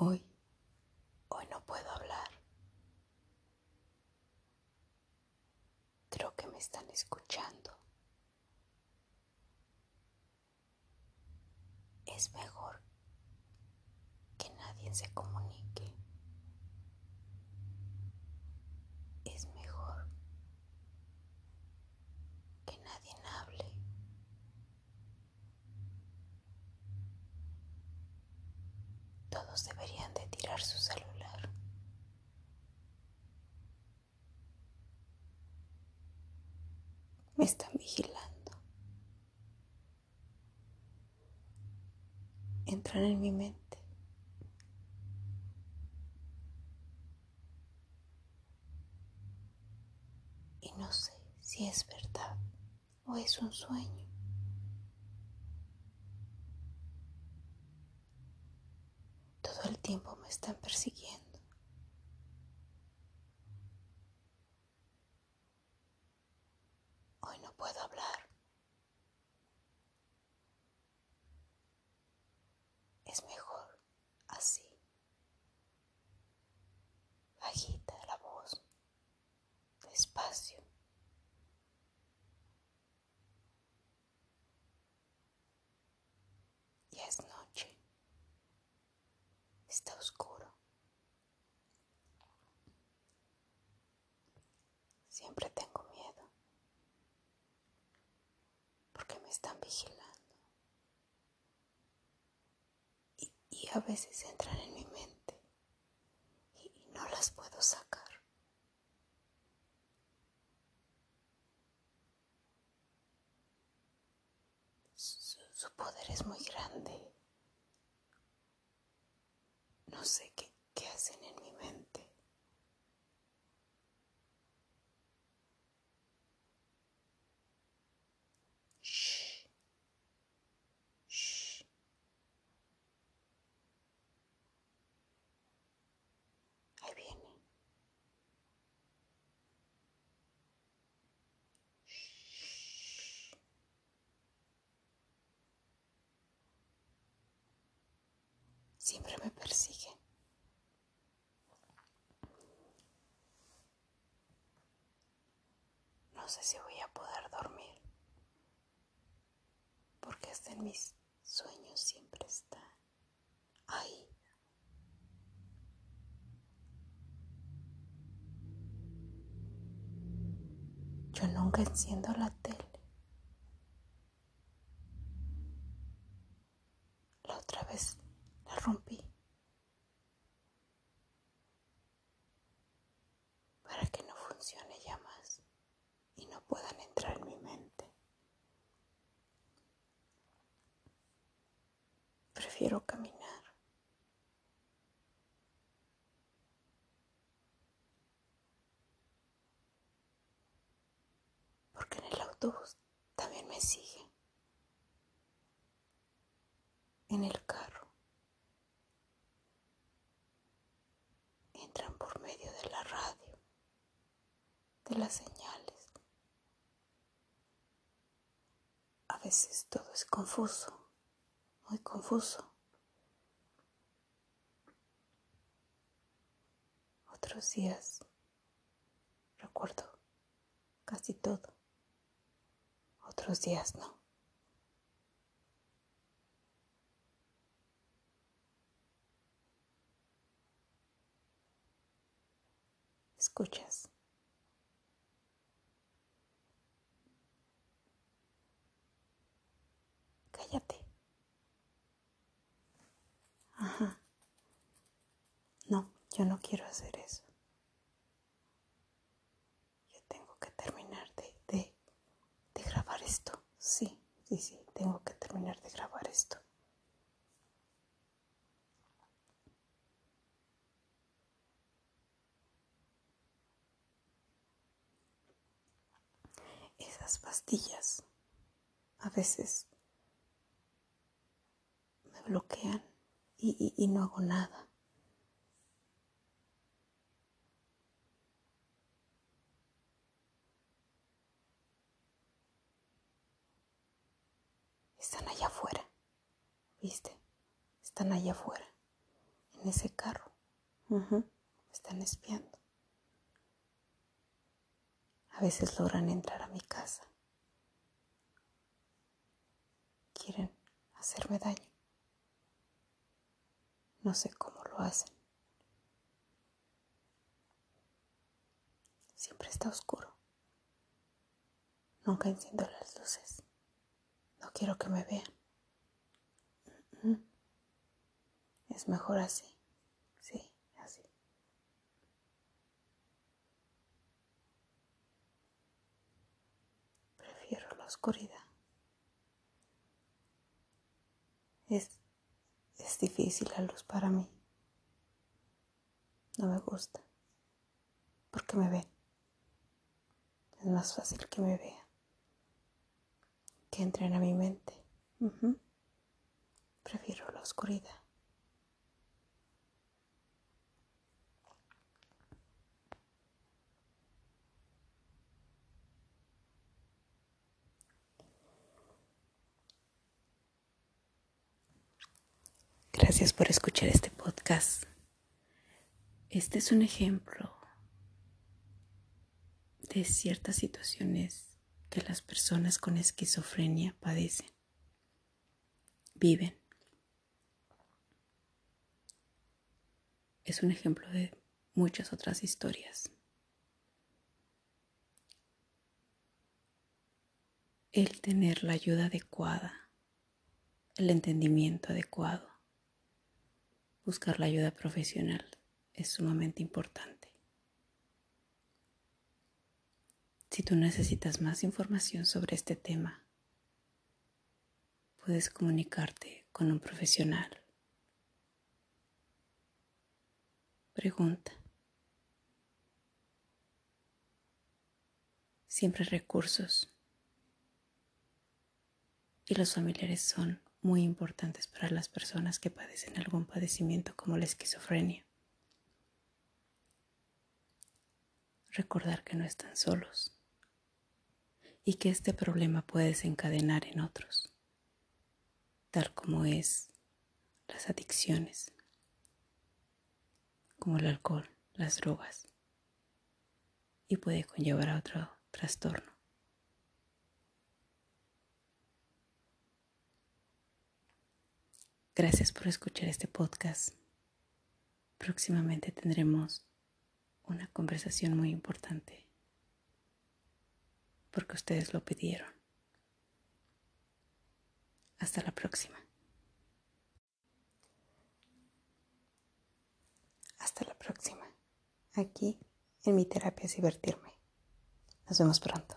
Hoy, hoy no puedo hablar. Creo que me están escuchando. Es mejor que nadie se comunique. Es mejor que nadie hable. Deberían de tirar su celular. Me están vigilando. Entran en mi mente. Y no sé si es verdad o es un sueño. Todo el tiempo me están persiguiendo. Hoy no puedo hablar. Es mejor así. Bajita la voz, despacio. Ya es noche. Está oscuro. Siempre tengo miedo porque me están vigilando. Y, a veces entran en mente y, y no las puedo sacar. Su, su poder es muy grande. No sé qué, qué hacen en mi mente. Shh. Shh. Ahí viene. Siempre me persigue. No sé si voy a poder dormir, porque hasta en mis sueños siempre está ahí. Yo nunca enciendo la tele. La otra vez la rompí para que no funcione ya más no puedan entrar en mi mente. Prefiero caminar. Porque en el autobús también me siguen. En el carro. Entran por medio de la radio, de las señales. A veces todo es confuso, muy confuso. Otros días recuerdo casi todo. Otros días no. Escuchas. Yo no quiero hacer eso. Yo tengo que terminar de, de, de grabar esto. Sí, sí, sí, tengo que terminar de grabar esto. Esas pastillas a veces me bloquean y, y- y no hago nada. Están allá afuera, ¿viste? Están allá afuera, en ese carro. Me están espiando. A veces logran entrar a mi casa. Quieren hacerme daño. No sé cómo lo hacen. Siempre está oscuro. Nunca enciendo las luces. No quiero que me vean. Es mejor así. Sí, así. Prefiero la oscuridad. Es, es difícil la luz para mí. No me gusta. Porque me ven. Es más fácil que me vean. Que entren a mi mente. Prefiero la oscuridad. Gracias por escuchar este podcast. Este es un ejemplo de ciertas situaciones que las personas con esquizofrenia padecen, viven. Es un ejemplo de muchas otras historias. El tener la ayuda adecuada, el entendimiento adecuado, buscar la ayuda profesional es sumamente importante. Si tú necesitas más información sobre este tema, puedes comunicarte con un profesional. Pregunta. Siempre recursos. Y los familiares son muy importantes para las personas que padecen algún padecimiento como la esquizofrenia. Recordar que no están solos y que este problema puede desencadenar en otros, tal como es las adicciones, como el alcohol, las drogas, y puede conllevar a otro trastorno. Gracias por escuchar este podcast. Próximamente tendremos una conversación muy importante porque ustedes lo pidieron. Hasta la próxima. Hasta la próxima. Aquí en mi terapia es divertirme. Nos vemos pronto.